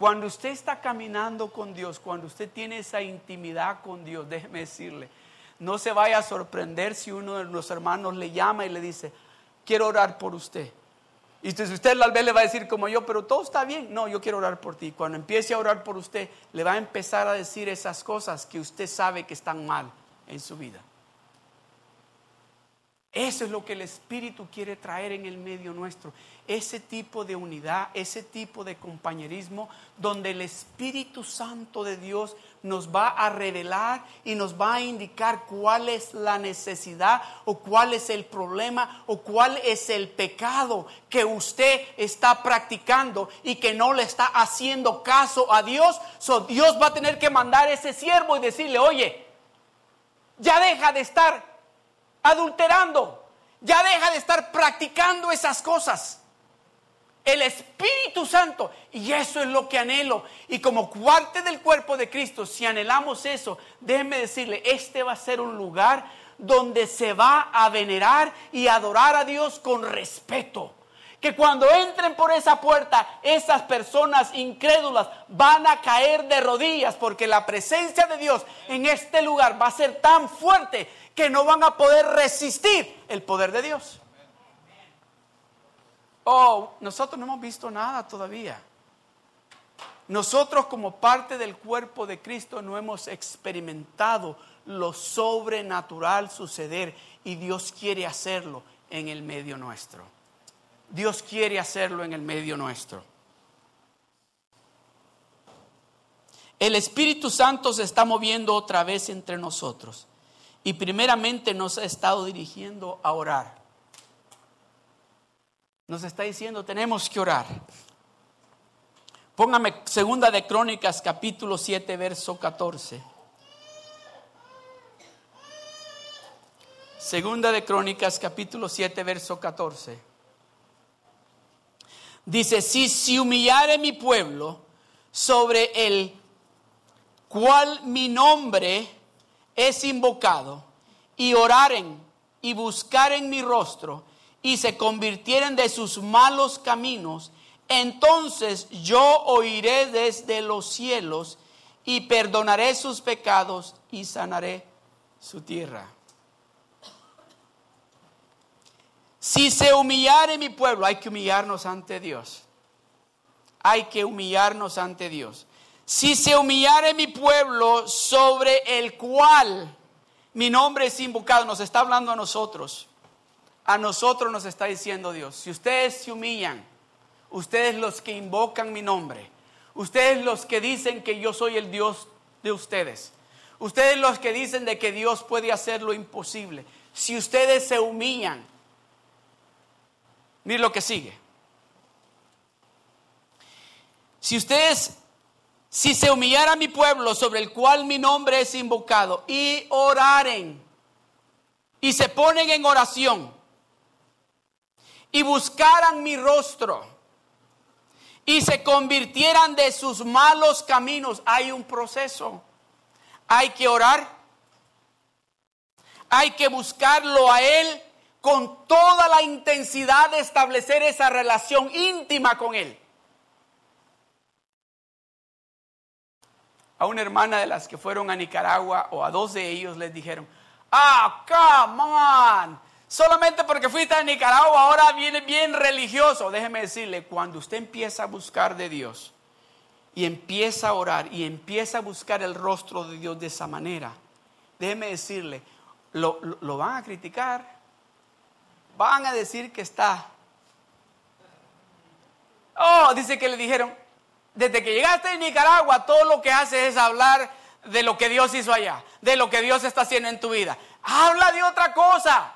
Cuando usted está caminando con Dios, cuando usted tiene esa intimidad con Dios, déjeme decirle, no se vaya a sorprender si uno de los hermanos le llama y le dice, quiero orar por usted. Y entonces usted tal vez le va a decir como yo, pero todo está bien. No, yo quiero orar por ti. Cuando empiece a orar por usted, le va a empezar a decir esas cosas que usted sabe que están mal en su vida. Eso es lo que el Espíritu quiere traer en el medio nuestro. Ese tipo de unidad, ese tipo de compañerismo, donde el Espíritu Santo de Dios nos va a revelar y nos va a indicar cuál es la necesidad o cuál es el problema o cuál es el pecado que usted está practicando y que no le está haciendo caso a Dios. Dios va a tener que mandar ese siervo y decirle, oye, ya deja de estar adulterando. Ya deja de estar practicando esas cosas. El Espíritu Santo. Y eso es lo que anhelo. Y como parte del cuerpo de Cristo, si anhelamos eso, déjenme decirle, este va a ser un lugar donde se va a venerar y adorar a Dios con respeto. Que cuando entren por esa puerta, esas personas incrédulas van a caer de rodillas porque la presencia de Dios en este lugar va a ser tan fuerte que no van a poder resistir el poder de Dios. Oh, nosotros no hemos visto nada todavía. Nosotros como parte del cuerpo de Cristo no hemos experimentado lo sobrenatural suceder y Dios quiere hacerlo en el medio nuestro. Dios quiere hacerlo en el medio nuestro. El Espíritu Santo se está moviendo otra vez entre nosotros y primeramente nos ha estado dirigiendo a orar. Nos está diciendo, tenemos que orar. Póngame segunda de Crónicas capítulo 7 verso 14. Segunda de Crónicas capítulo 7 verso 14. Dice, si se humillare mi pueblo sobre el cual mi nombre es invocado, y oraren y buscaren mi rostro, y se convirtieren de sus malos caminos, entonces yo oiré desde los cielos y perdonaré sus pecados y sanaré su tierra. Si se humillare mi pueblo, hay que humillarnos ante Dios. Hay que humillarnos ante Dios. Si se humillare mi pueblo sobre el cual mi nombre es invocado, nos está hablando a nosotros. A nosotros nos está diciendo Dios, si ustedes se humillan, ustedes los que invocan mi nombre, ustedes los que dicen que yo soy el Dios de ustedes, ustedes los que dicen de que Dios puede hacer lo imposible, si ustedes se humillan, Miren lo que sigue. Si ustedes, si se humillara mi pueblo sobre el cual mi nombre es invocado y oraren y se ponen en oración y buscaran mi rostro y se convirtieran de sus malos caminos, hay un proceso. Hay que orar, hay que buscarlo a Él con toda la intensidad de establecer esa relación íntima con Él. A una hermana de las que fueron a Nicaragua o a dos de ellos les dijeron, ah, come on, solamente porque fuiste a Nicaragua ahora viene bien religioso. Déjeme decirle, cuando usted empieza a buscar de Dios y empieza a orar y empieza a buscar el rostro de Dios de esa manera, déjeme decirle, lo, lo van a criticar, van a decir que está. Oh, dice que le dijeron, desde que llegaste a Nicaragua, todo lo que haces es hablar de lo que Dios hizo allá, de lo que Dios está haciendo en tu vida. Habla de otra cosa.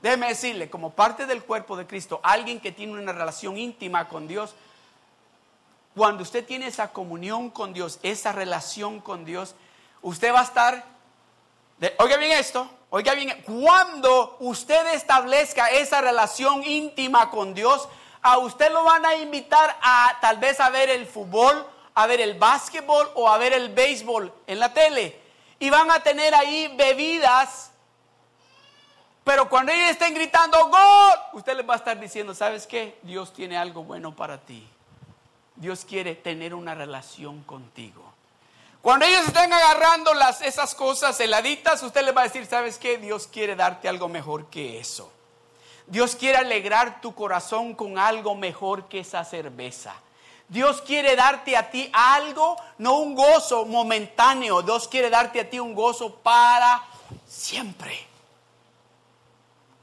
Déjeme decirle, como parte del cuerpo de Cristo, alguien que tiene una relación íntima con Dios, cuando usted tiene esa comunión con Dios, esa relación con Dios, usted va a estar, oiga bien esto, Oiga bien, cuando usted establezca esa relación íntima con Dios, a usted lo van a invitar a tal vez a ver el fútbol, a ver el básquetbol o a ver el béisbol en la tele. Y van a tener ahí bebidas. Pero cuando ellos estén gritando gol, usted les va a estar diciendo, ¿sabes qué? Dios tiene algo bueno para ti. Dios quiere tener una relación contigo. Cuando ellos estén agarrando las, esas cosas heladitas, usted les va a decir, ¿sabes qué? Dios quiere darte algo mejor que eso. Dios quiere alegrar tu corazón con algo mejor que esa cerveza. Dios quiere darte a ti algo, no un gozo momentáneo. Dios quiere darte a ti un gozo para siempre.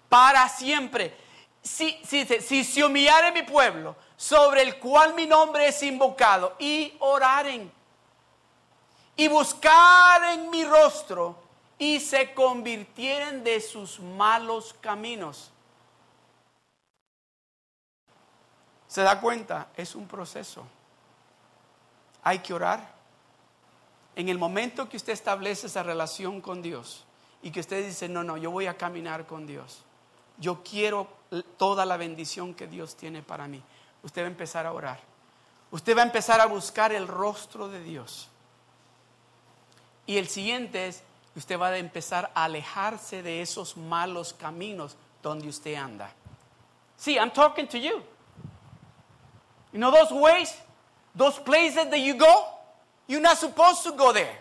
Para siempre. Si, si, si se humillare mi pueblo, sobre el cual mi nombre es invocado, y oraren y buscar en mi rostro y se convirtieren de sus malos caminos. ¿Se da cuenta? Es un proceso. Hay que orar. En el momento que usted establece esa relación con Dios y que usted dice, no, no, yo voy a caminar con Dios. Yo quiero toda la bendición que Dios tiene para mí. Usted va a empezar a orar. Usted va a empezar a buscar el rostro de Dios. Y el siguiente es, usted va a empezar a alejarse de esos malos caminos donde usted anda. See, I'm talking to you. You know those ways, those places that you go, you're not supposed to go there.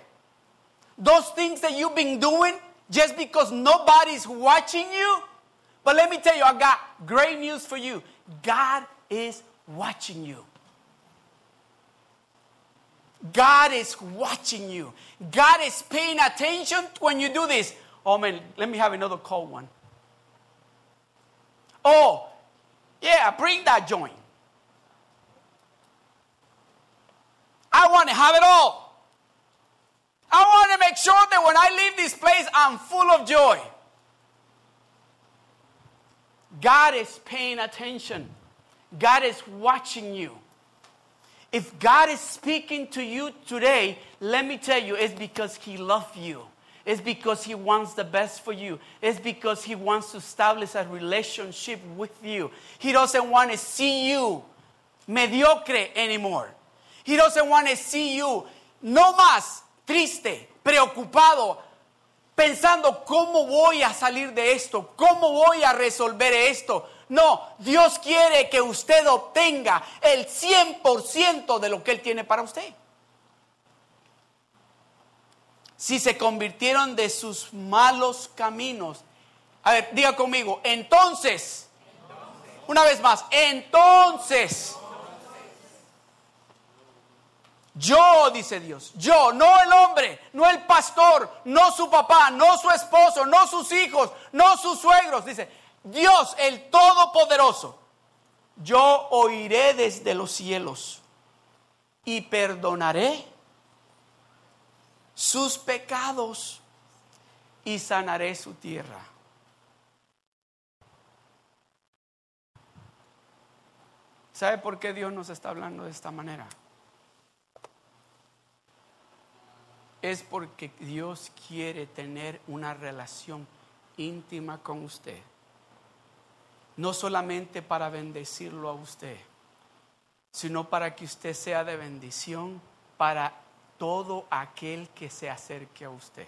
Those things that you've been doing just because nobody's watching you. But let me tell you, I got great news for you. God is watching you. God is watching you. God is paying attention when you do this. Oh man, let me have another cold one. Oh, yeah, bring that joint. I want to have it all. I want to make sure that when I leave this place, I'm full of joy. God is paying attention. God is watching you. If God is speaking to you today, let me tell you, it's because He loves you. It's because He wants the best for you. It's because He wants to establish a relationship with you. He doesn't want to see you mediocre anymore. He doesn't want to see you no más triste, preocupado, pensando cómo voy a salir de esto, cómo voy a resolver esto. No, Dios quiere que usted obtenga el 100% de lo que Él tiene para usted. Si se convirtieron de sus malos caminos. A ver, diga conmigo, entonces, una vez más, entonces yo, dice Dios, yo, no el hombre, no el pastor, no su papá, no su esposo, no sus hijos, no sus suegros. Dice, Dios, el Todopoderoso, yo oiré desde los cielos y perdonaré sus pecados y sanaré su tierra. ¿Sabe por qué Dios nos está hablando de esta manera? Es porque Dios quiere tener una relación íntima con usted. No solamente para bendecirlo a usted, sino para que usted sea de bendición para todo aquel que se acerque a usted.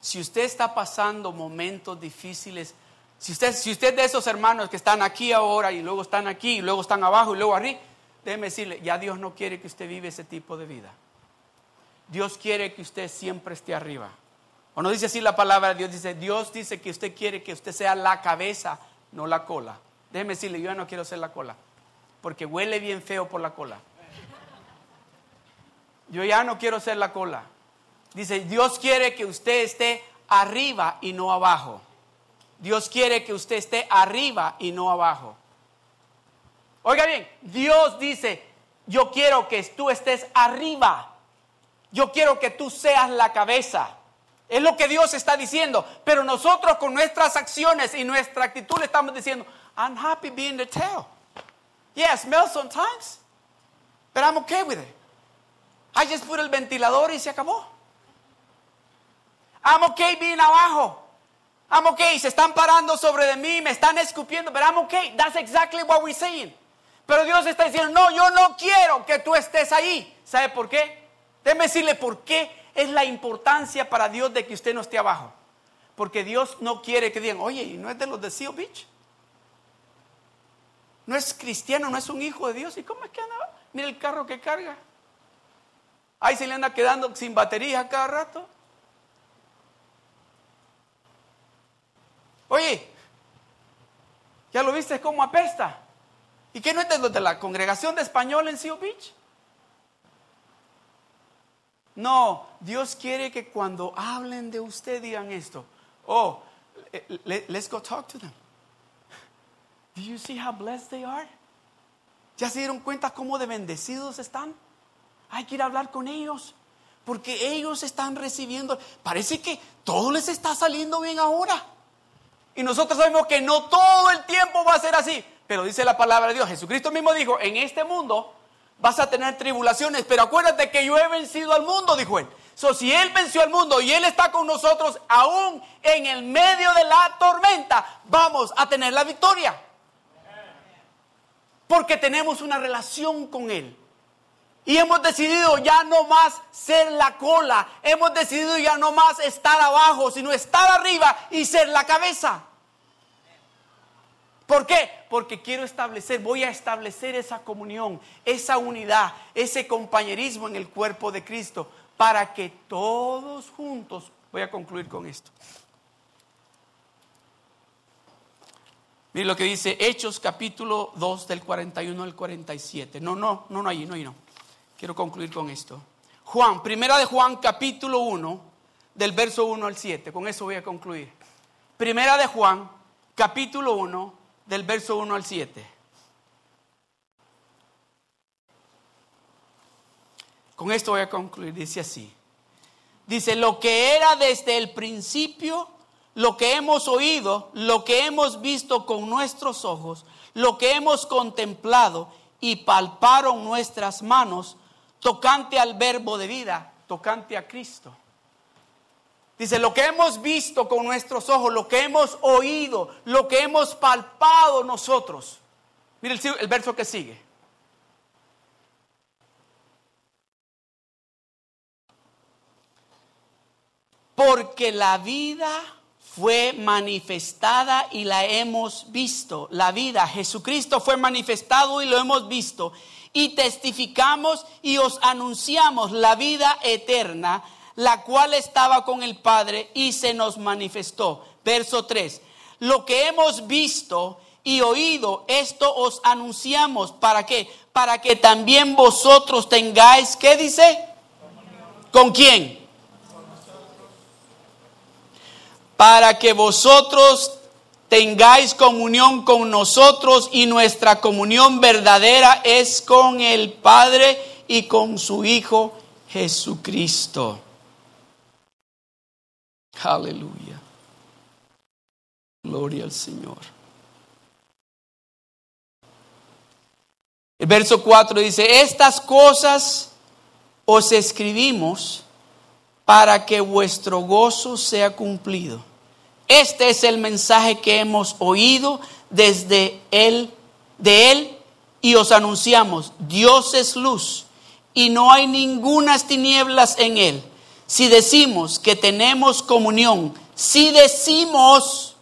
Si usted está pasando momentos difíciles, si usted, si usted de esos hermanos que están aquí ahora y luego están aquí y luego están abajo y luego arriba, déjeme decirle, ya Dios no quiere que usted vive ese tipo de vida. Dios quiere que usted siempre esté arriba. O no dice así la palabra de Dios, dice, Dios dice que usted quiere que usted sea la cabeza, no la cola. Déjeme decirle, yo ya no quiero ser la cola, porque huele bien feo por la cola. Yo ya no quiero ser la cola. Dice, Dios quiere que usted esté arriba y no abajo. Dios quiere que usted esté arriba y no abajo. Oiga bien, Dios dice, yo quiero que tú estés arriba. Yo quiero que tú seas la cabeza. Es lo que Dios está diciendo. Pero nosotros con nuestras acciones y nuestra actitud le estamos diciendo, I'm happy being the tail. Yeah, smells sometimes, but I'm okay with it. I just put el ventilador y se acabó. I'm okay being abajo. I'm okay. Se están parando sobre de mí, me están escupiendo, but I'm okay. That's exactly what we're saying. Pero Dios está diciendo, no, yo no quiero que tú estés ahí. ¿Sabe por qué? Déjeme decirle por qué es la importancia para Dios de que usted no esté abajo. Porque Dios no quiere que digan, oye, ¿y no es de los de Seal Beach? No es cristiano, no es un hijo de Dios. ¿Y cómo es que anda? Mira el carro que carga. Ahí se le anda quedando sin batería cada rato. Oye, ¿ya lo viste cómo apesta? ¿Y qué no es de la congregación de español en Seal Beach? No, Dios quiere que cuando hablen de usted digan esto. Oh, let's go talk to them. Do you see how blessed they are? ¿Ya se dieron cuenta cómo de bendecidos están? Hay que ir a hablar con ellos. Porque ellos están recibiendo. Parece que todo les está saliendo bien ahora. Y nosotros sabemos que no todo el tiempo va a ser así. Pero dice la palabra de Dios, Jesucristo mismo dijo, en este mundo vas a tener tribulaciones, pero acuérdate que yo he vencido al mundo, dijo él. So, si Él venció al mundo y Él está con nosotros, aún en el medio de la tormenta, vamos a tener la victoria. Porque tenemos una relación con Él. Y hemos decidido ya no más ser la cola. Hemos decidido ya no más estar abajo, sino estar arriba y ser la cabeza. ¿Por qué? Porque quiero establecer, voy a establecer esa comunión, esa unidad, ese compañerismo en el cuerpo de Cristo, para que todos juntos, voy a concluir con esto. Mire lo que dice Hechos capítulo 2 del 41 al 47. No, no, no, no, ahí, no, ahí no. Quiero concluir con esto. Juan, primera de Juan capítulo 1, del verso 1 al 7. Con eso voy a concluir. Primera de Juan capítulo 1, del verso 1 al 7. Con esto voy a concluir, dice así. Dice, lo que era desde el principio, lo que hemos oído, lo que hemos visto con nuestros ojos, lo que hemos contemplado y palparon nuestras manos, tocante al verbo de vida, tocante a Cristo. Dice, lo que hemos visto con nuestros ojos, lo que hemos oído, lo que hemos palpado nosotros. Mire el, el verso que sigue. Porque la vida fue manifestada y la hemos visto. La vida, Jesucristo fue manifestado y lo hemos visto. Y testificamos y os anunciamos la vida eterna la cual estaba con el Padre y se nos manifestó. Verso 3. Lo que hemos visto y oído, esto os anunciamos. ¿Para qué? Para que también vosotros tengáis, ¿qué dice? ¿Con quién? Para que vosotros tengáis comunión con nosotros y nuestra comunión verdadera es con el Padre y con su Hijo Jesucristo. Aleluya. Gloria al Señor. El verso 4 dice, estas cosas os escribimos para que vuestro gozo sea cumplido. Este es el mensaje que hemos oído desde él, de él, y os anunciamos, Dios es luz y no hay ningunas tinieblas en él. Si decimos que tenemos comunión, si decimos,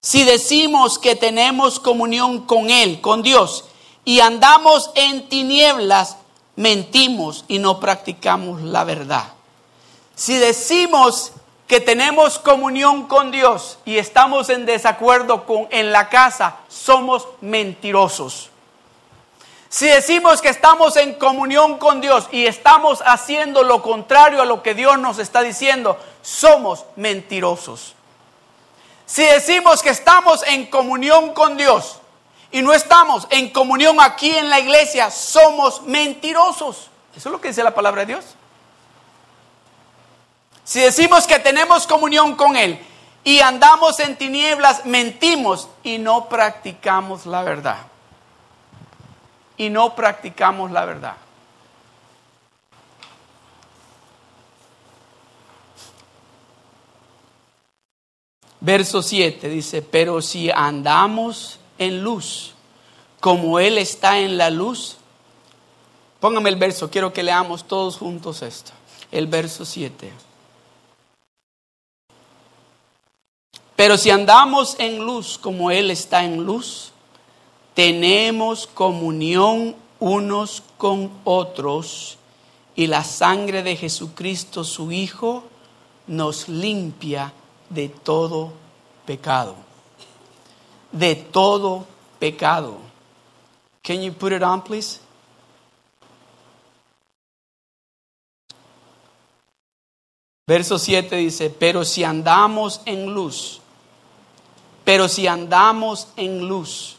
si decimos que tenemos comunión con él, con Dios, y andamos en tinieblas, mentimos y no practicamos la verdad. Si decimos que tenemos comunión con Dios y estamos en desacuerdo con en la casa, somos mentirosos. Si decimos que estamos en comunión con Dios y estamos haciendo lo contrario a lo que Dios nos está diciendo, somos mentirosos. Si decimos que estamos en comunión con Dios y no estamos en comunión aquí en la iglesia, somos mentirosos. Eso es lo que dice la palabra de Dios. Si decimos que tenemos comunión con Él y andamos en tinieblas, mentimos y no practicamos la verdad. Y no practicamos la verdad. Verso 7 dice, pero si andamos en luz, como Él está en la luz. Póngame el verso, quiero que leamos todos juntos esto. El verso 7. Pero si andamos en luz como Él está en luz, tenemos comunión unos con otros y la sangre de Jesucristo, su Hijo, nos limpia de todo pecado de todo pecado. Can you put it on, please? Verso 7 dice, pero si andamos en luz, pero si andamos en luz,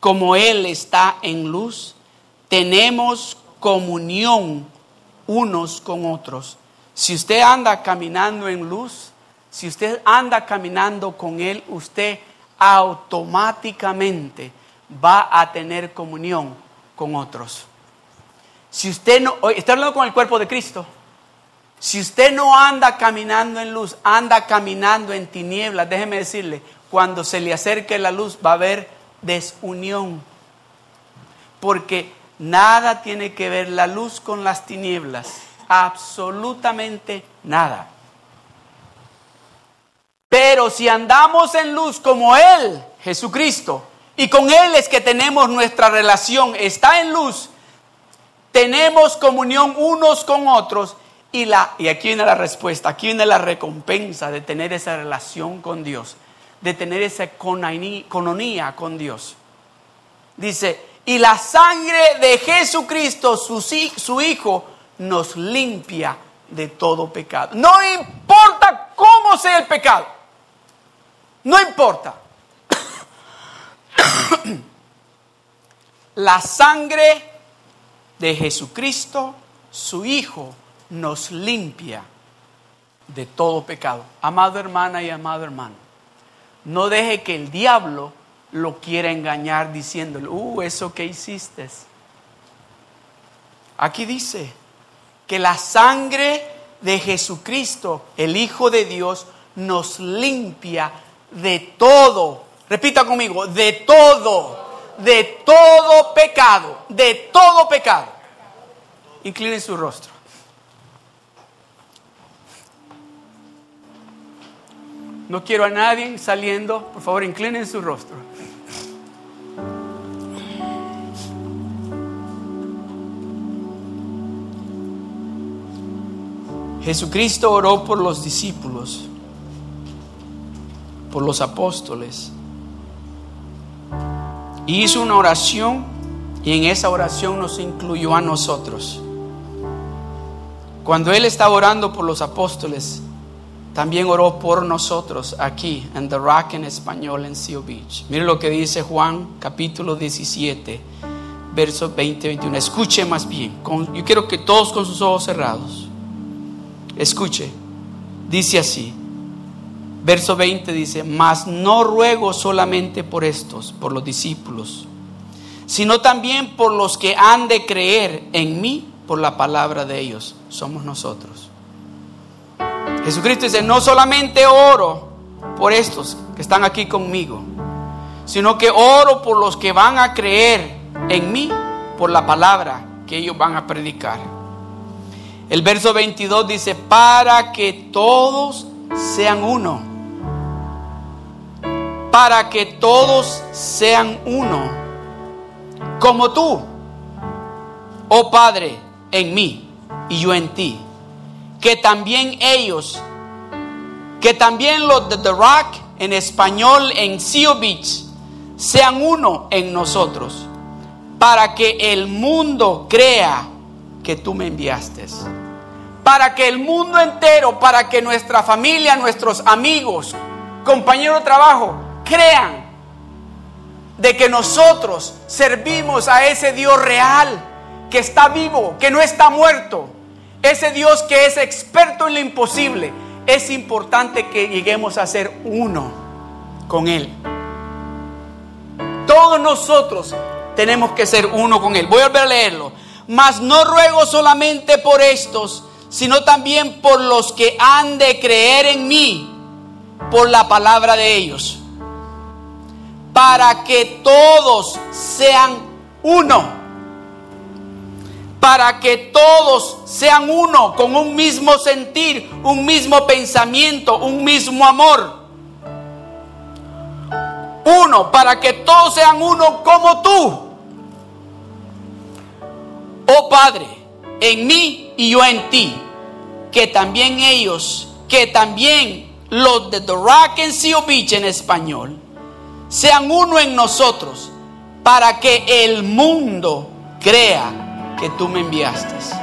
como Él está en luz, tenemos comunión unos con otros. Si usted anda caminando en luz, si usted anda caminando con Él, usted automáticamente va a tener comunión con otros. Si usted no, está hablando con el cuerpo de Cristo. Si usted no anda caminando en luz, anda caminando en tinieblas, déjeme decirle, cuando se le acerque la luz va a haber desunión. Porque nada tiene que ver la luz con las tinieblas. Absolutamente nada. Pero si andamos en luz como Él, Jesucristo, y con Él es que tenemos nuestra relación, está en luz, tenemos comunión unos con otros, y, la, y aquí viene la respuesta, aquí viene la recompensa de tener esa relación con Dios, de tener esa cononía con Dios. Dice, y la sangre de Jesucristo, su, su Hijo, nos limpia de todo pecado. No importa cómo sea el pecado. No importa. La sangre de Jesucristo, su Hijo, nos limpia de todo pecado. Amado hermana y amado hermano, no deje que el diablo lo quiera engañar diciéndole, uh, eso que hiciste. Aquí dice que la sangre de Jesucristo, el Hijo de Dios, nos limpia de todo, repita conmigo, de todo, de todo pecado, de todo pecado. Incline su rostro. No quiero a nadie saliendo. Por favor, inclinen su rostro. Jesucristo oró por los discípulos, por los apóstoles. Hizo una oración y en esa oración nos incluyó a nosotros. Cuando Él estaba orando por los apóstoles, también oró por nosotros aquí en The Rock en español en Seal Beach. Mire lo que dice Juan capítulo 17, verso 20-21. Escuche más bien. yo quiero que todos con sus ojos cerrados. Escuche. Dice así. Verso 20 dice, mas no ruego solamente por estos, por los discípulos, sino también por los que han de creer en mí por la palabra de ellos. Somos nosotros. Jesucristo dice, no solamente oro por estos que están aquí conmigo, sino que oro por los que van a creer en mí por la palabra que ellos van a predicar. El verso 22 dice, para que todos sean uno. Para que todos sean uno. Como tú, oh Padre, en mí y yo en ti que también ellos, que también los de The Rock en español en Seal Beach, sean uno en nosotros, para que el mundo crea que tú me enviaste. Para que el mundo entero, para que nuestra familia, nuestros amigos, compañeros de trabajo, crean de que nosotros servimos a ese Dios real, que está vivo, que no está muerto ese Dios que es experto en lo imposible, es importante que lleguemos a ser uno con Él. Todos nosotros tenemos que ser uno con Él. Voy a volver a leerlo. Mas no ruego solamente por estos, sino también por los que han de creer en mí por la palabra de ellos. Para que todos sean uno para que todos sean uno, con un mismo sentir, un mismo pensamiento, un mismo amor. Uno, para que todos sean uno como tú. Oh Padre, en mí y yo en ti, que también ellos, que también los de Rock and Seal Beach en español, sean uno en nosotros, para que el mundo crea que tú me enviaste.